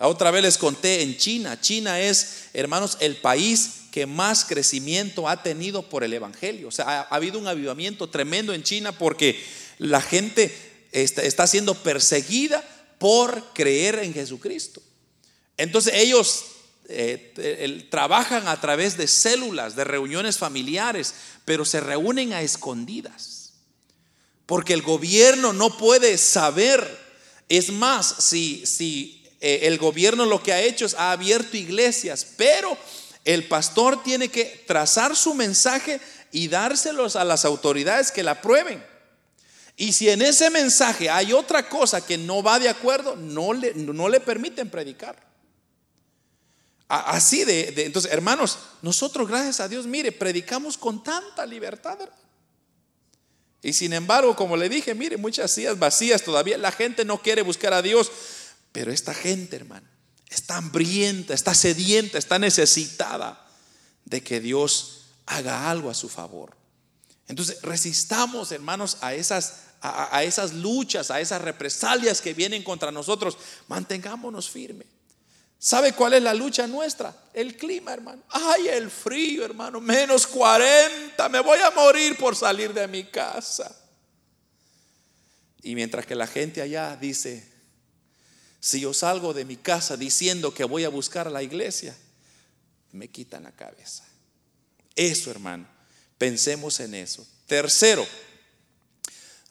La otra vez les conté en China, China es, hermanos, el país que más crecimiento ha tenido por el Evangelio. O sea, ha, ha habido un avivamiento tremendo en China porque la gente está, siendo perseguida por creer en Jesucristo. Entonces ellos eh, trabajan a través de células, de reuniones familiares, pero se reúnen a escondidas. Porque el gobierno no puede saber. Es más, si, si eh, el gobierno lo que ha hecho es ha abierto iglesias, pero el pastor tiene que trazar su mensaje y dárselos a las autoridades que la aprueben. Y si en ese mensaje hay otra cosa que no va de acuerdo, no le, no le permiten predicar. Así de, entonces, hermanos, nosotros, gracias a Dios, mire, predicamos con tanta libertad. Y sin embargo, como le dije, mire, muchas sillas vacías todavía, la gente no quiere buscar a Dios. Pero esta gente, hermano, está hambrienta, está sedienta, está necesitada de que Dios haga algo a su favor. Entonces, resistamos, hermanos, a esas a, esas luchas, a esas represalias que vienen contra nosotros, mantengámonos firmes. ¿Sabe cuál es la lucha nuestra? El clima, hermano. Ay, el frío, hermano. Menos 40. Me voy a morir por salir de mi casa. Y mientras que la gente allá dice, si yo salgo de mi casa diciendo que voy a buscar a la iglesia, me quitan la cabeza. Eso, hermano. Pensemos en eso. Tercero,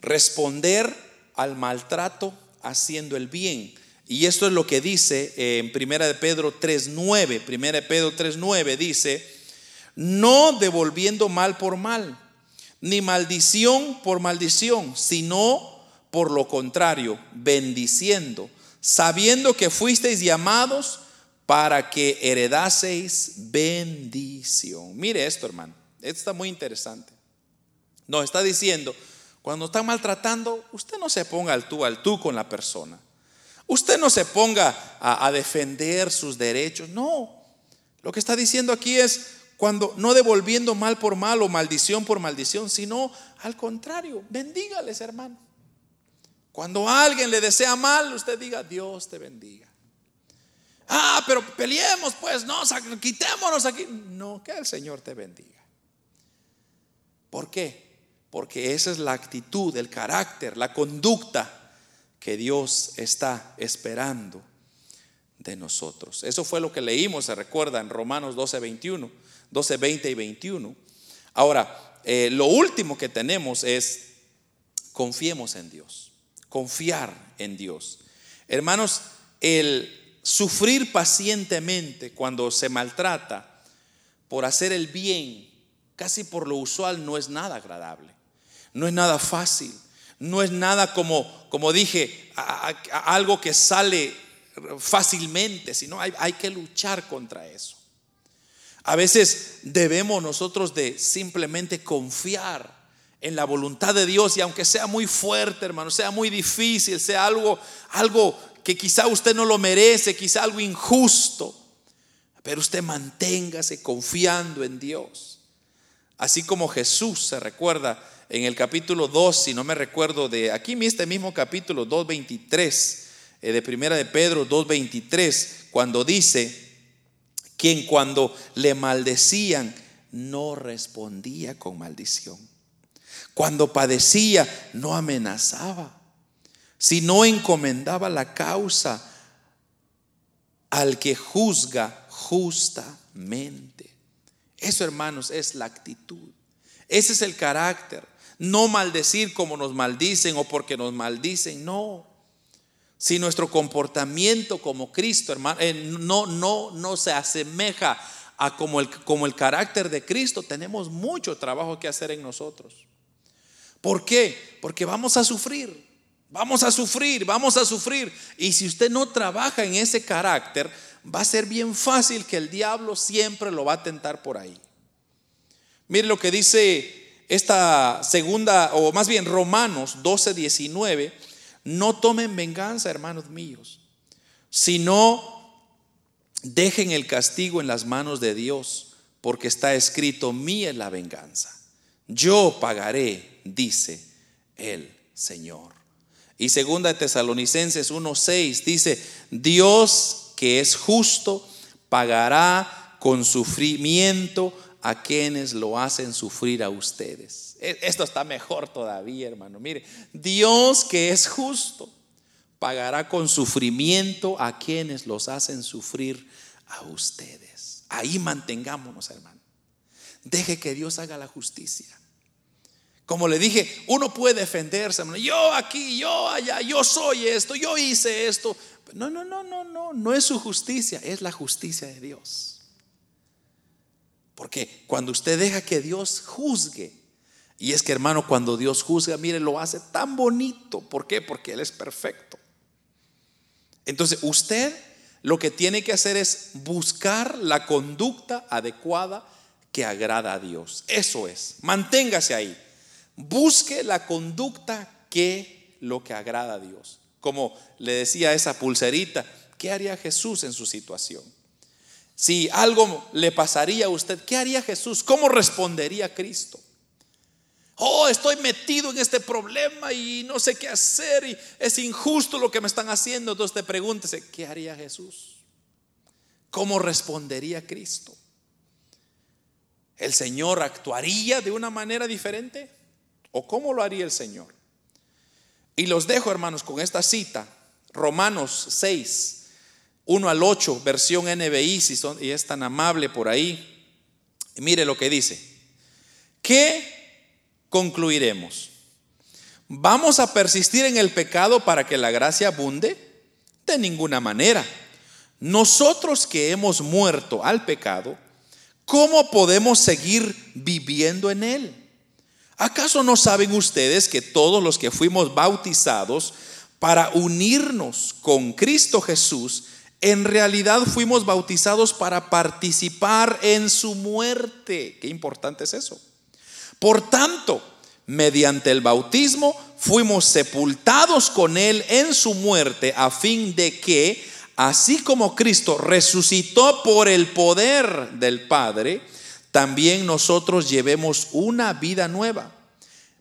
responder al maltrato haciendo el bien. Y esto es lo que dice en Primera de Pedro 3:9. Primera de Pedro 3:9 dice, "No devolviendo mal por mal, ni maldición por maldición, sino por lo contrario, bendiciendo, sabiendo que fuisteis llamados para que heredaseis bendición." Mire esto, hermano. Esto está muy interesante. Nos está diciendo, cuando están maltratando, usted no se ponga al tú al tú con la persona. Usted no se ponga a, defender sus derechos. No. Lo que está diciendo aquí es cuando no devolviendo mal por mal o maldición por maldición, sino al contrario, bendígales, hermano. Cuando alguien le desea mal, usted diga, Dios te bendiga. Ah, pero peleemos, pues, no, quitémonos aquí. No, que el Señor te bendiga. ¿Por qué? Porque esa es la actitud, el carácter, la conducta que Dios está esperando de nosotros. Eso fue lo que leímos, se recuerda, en Romanos 12, 21, 12, 20 y 21. Ahora, eh, lo último que tenemos es confiemos en Dios, confiar en Dios. Hermanos, el sufrir pacientemente cuando se maltrata por hacer el bien, casi por lo usual, no es nada agradable. No es nada fácil. No es nada como, como dije, algo que sale fácilmente, sino hay, hay que luchar contra eso. A veces debemos nosotros de simplemente confiar en la voluntad de Dios y aunque sea muy fuerte, hermano, sea muy difícil, sea algo algo que quizá usted no lo merece, quizá algo injusto, pero usted manténgase confiando en Dios. Así como Jesús se recuerda en el capítulo 2, si no me recuerdo de aquí este mismo capítulo 2:23 eh, de Primera de Pedro 2:23, cuando dice quien cuando le maldecían no respondía con maldición. Cuando padecía no amenazaba, sino encomendaba la causa al que juzga justamente. Eso, hermanos, es la actitud. Ese es el carácter. No maldecir como nos maldicen o porque nos maldicen, no. Si nuestro comportamiento como Cristo, hermano, eh, no, no, no se asemeja a como el, como el carácter de Cristo, tenemos mucho trabajo que hacer en nosotros. ¿Por qué? Porque vamos a sufrir. Vamos a sufrir, vamos a sufrir. Y si usted no trabaja en ese carácter, va a ser bien fácil que el diablo siempre lo va a tentar por ahí. Mire lo que dice esta segunda, o más bien Romanos 12, 19. No tomen venganza, hermanos míos, sino dejen el castigo en las manos de Dios, porque está escrito, mía es la venganza. Yo pagaré, dice el Señor. Y segunda de Tesalonicenses 1:6 dice, Dios que es justo pagará con sufrimiento a quienes lo hacen sufrir a ustedes. E, esto está mejor todavía, hermano. Mire, Dios que es justo pagará con sufrimiento a quienes los hacen sufrir a ustedes. Ahí mantengámonos, hermano. Deje que Dios haga la justicia. Como le dije, uno puede defenderse, yo aquí, yo allá, yo soy esto, yo hice esto. No, no, no, no, no, no es su justicia, es la justicia de Dios. Porque cuando usted deja que Dios juzgue, y es que hermano, cuando Dios juzga, mire, lo hace tan bonito. ¿Por qué? Porque Él es perfecto. Entonces, usted lo que tiene que hacer es buscar la conducta adecuada que agrada a Dios. Eso es, manténgase ahí busque la conducta que lo que agrada a Dios. Como le decía esa pulserita, ¿qué haría Jesús en su situación? Si algo le pasaría a usted, ¿qué haría Jesús? ¿Cómo respondería Cristo? Oh, estoy metido en este problema y no sé qué hacer y es injusto lo que me están haciendo. Entonces te pregúntese, ¿qué haría Jesús? ¿Cómo respondería Cristo? ¿El Señor actuaría de una manera diferente? ¿O cómo lo haría el Señor? Y los dejo, hermanos, con esta cita, Romanos 6, 1 al 8, versión NBI, si son, y es tan amable por ahí. mire lo que dice. ¿Qué concluiremos? ¿Vamos a persistir en el pecado para que la gracia abunde? De ninguna manera. Nosotros que hemos muerto al pecado, ¿cómo podemos seguir viviendo en él? ¿Acaso no saben ustedes que todos los que fuimos bautizados para unirnos con Cristo Jesús, en realidad fuimos bautizados para participar en su muerte? Qué importante es eso. Por tanto, mediante el bautismo fuimos sepultados con Él en su muerte a fin de que, así como Cristo resucitó por el poder del Padre, también nosotros llevemos una vida nueva.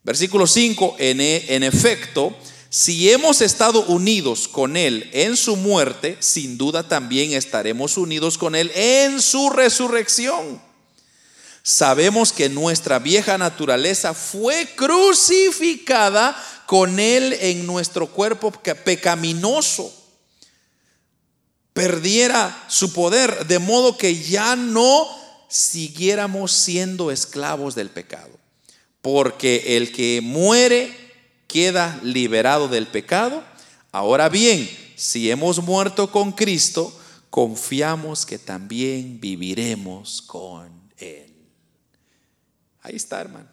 Versículo 5, en, e, en efecto, si hemos estado unidos con Él en su muerte, sin duda también estaremos unidos con Él en su resurrección. Sabemos que nuestra vieja naturaleza fue crucificada con Él en nuestro cuerpo pecaminoso. Perdiera su poder, de modo que ya no siguiéramos siendo esclavos del pecado. Porque el que muere queda liberado del pecado. Ahora bien, si hemos muerto con Cristo, confiamos que también viviremos con Él. Ahí está, hermano.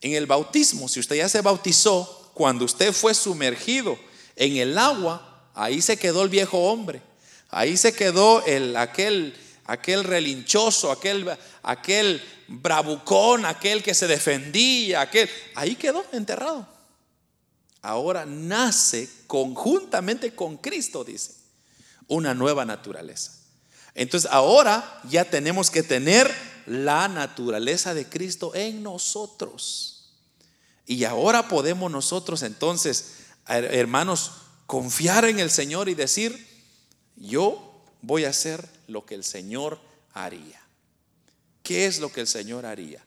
En el bautismo, si usted ya se bautizó, cuando usted fue sumergido en el agua, ahí se quedó el viejo hombre. Ahí se quedó el, aquel, aquel relinchoso, aquel, aquel bravucón, aquel que se defendía, aquel. Ahí quedó enterrado. Ahora nace conjuntamente con Cristo, dice, una nueva naturaleza. Entonces ahora ya tenemos que tener la naturaleza de Cristo en nosotros. Y ahora podemos nosotros entonces, hermanos, confiar en el Señor y decir, yo voy a hacer lo que el Señor haría. ¿Qué es lo que el Señor haría?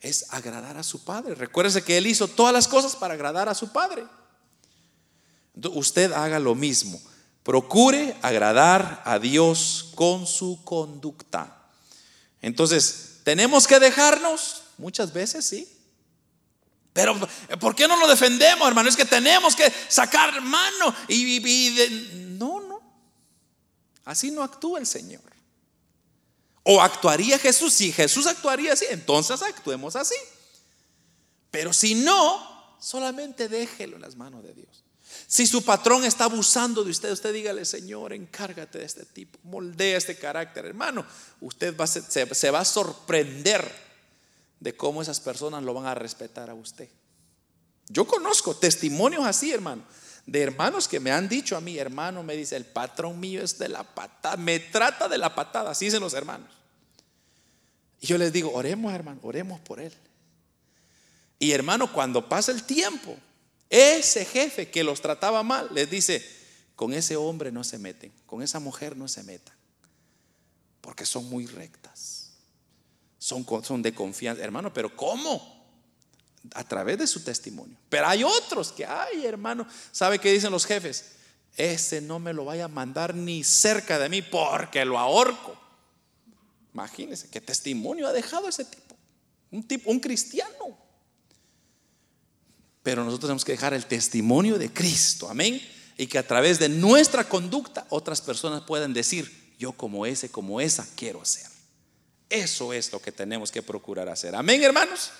Es agradar a su Padre. Recuérdese que Él hizo todas las cosas para agradar a su Padre. usted haga lo mismo. Procure agradar a Dios con su conducta. Entonces, ¿tenemos que dejarnos? Muchas veces sí. Pero, ¿por qué no lo defendemos, hermano? Es que tenemos que sacar mano y, no, no. Así no actúa el Señor. O actuaría Jesús. Si Jesús actuaría así, entonces actuemos así. Pero si no, solamente déjelo en las manos de Dios. Si su patrón está abusando de usted, usted dígale, Señor, encárgate de este tipo, moldea este carácter, hermano. Usted va se, se va a sorprender de cómo esas personas lo van a respetar a usted. Yo conozco testimonios así, hermano, de hermanos que me han dicho a mí, hermano, me dice, el patrón mío es de la patada, me trata de la patada, así dicen los hermanos. Y yo les digo, oremos, hermano, oremos por él. Y hermano, cuando pasa el tiempo, ese jefe que los trataba mal les dice, con ese hombre no se meten, con esa mujer no se metan, porque son muy rectas, son, son de confianza. Hermano, pero ¿cómo? A través de su testimonio. Pero hay otros que, ay hermano, ¿sabe qué dicen los jefes? Ese no me lo vaya a mandar ni cerca de mí porque lo ahorco. Imagínense qué testimonio ha dejado ese tipo. Un tipo, un cristiano. Pero nosotros tenemos que dejar el testimonio de Cristo, amén. Y que a través de nuestra conducta otras personas puedan decir, yo como ese, como esa, quiero ser. Eso es lo que tenemos que procurar hacer. Amén, hermanos.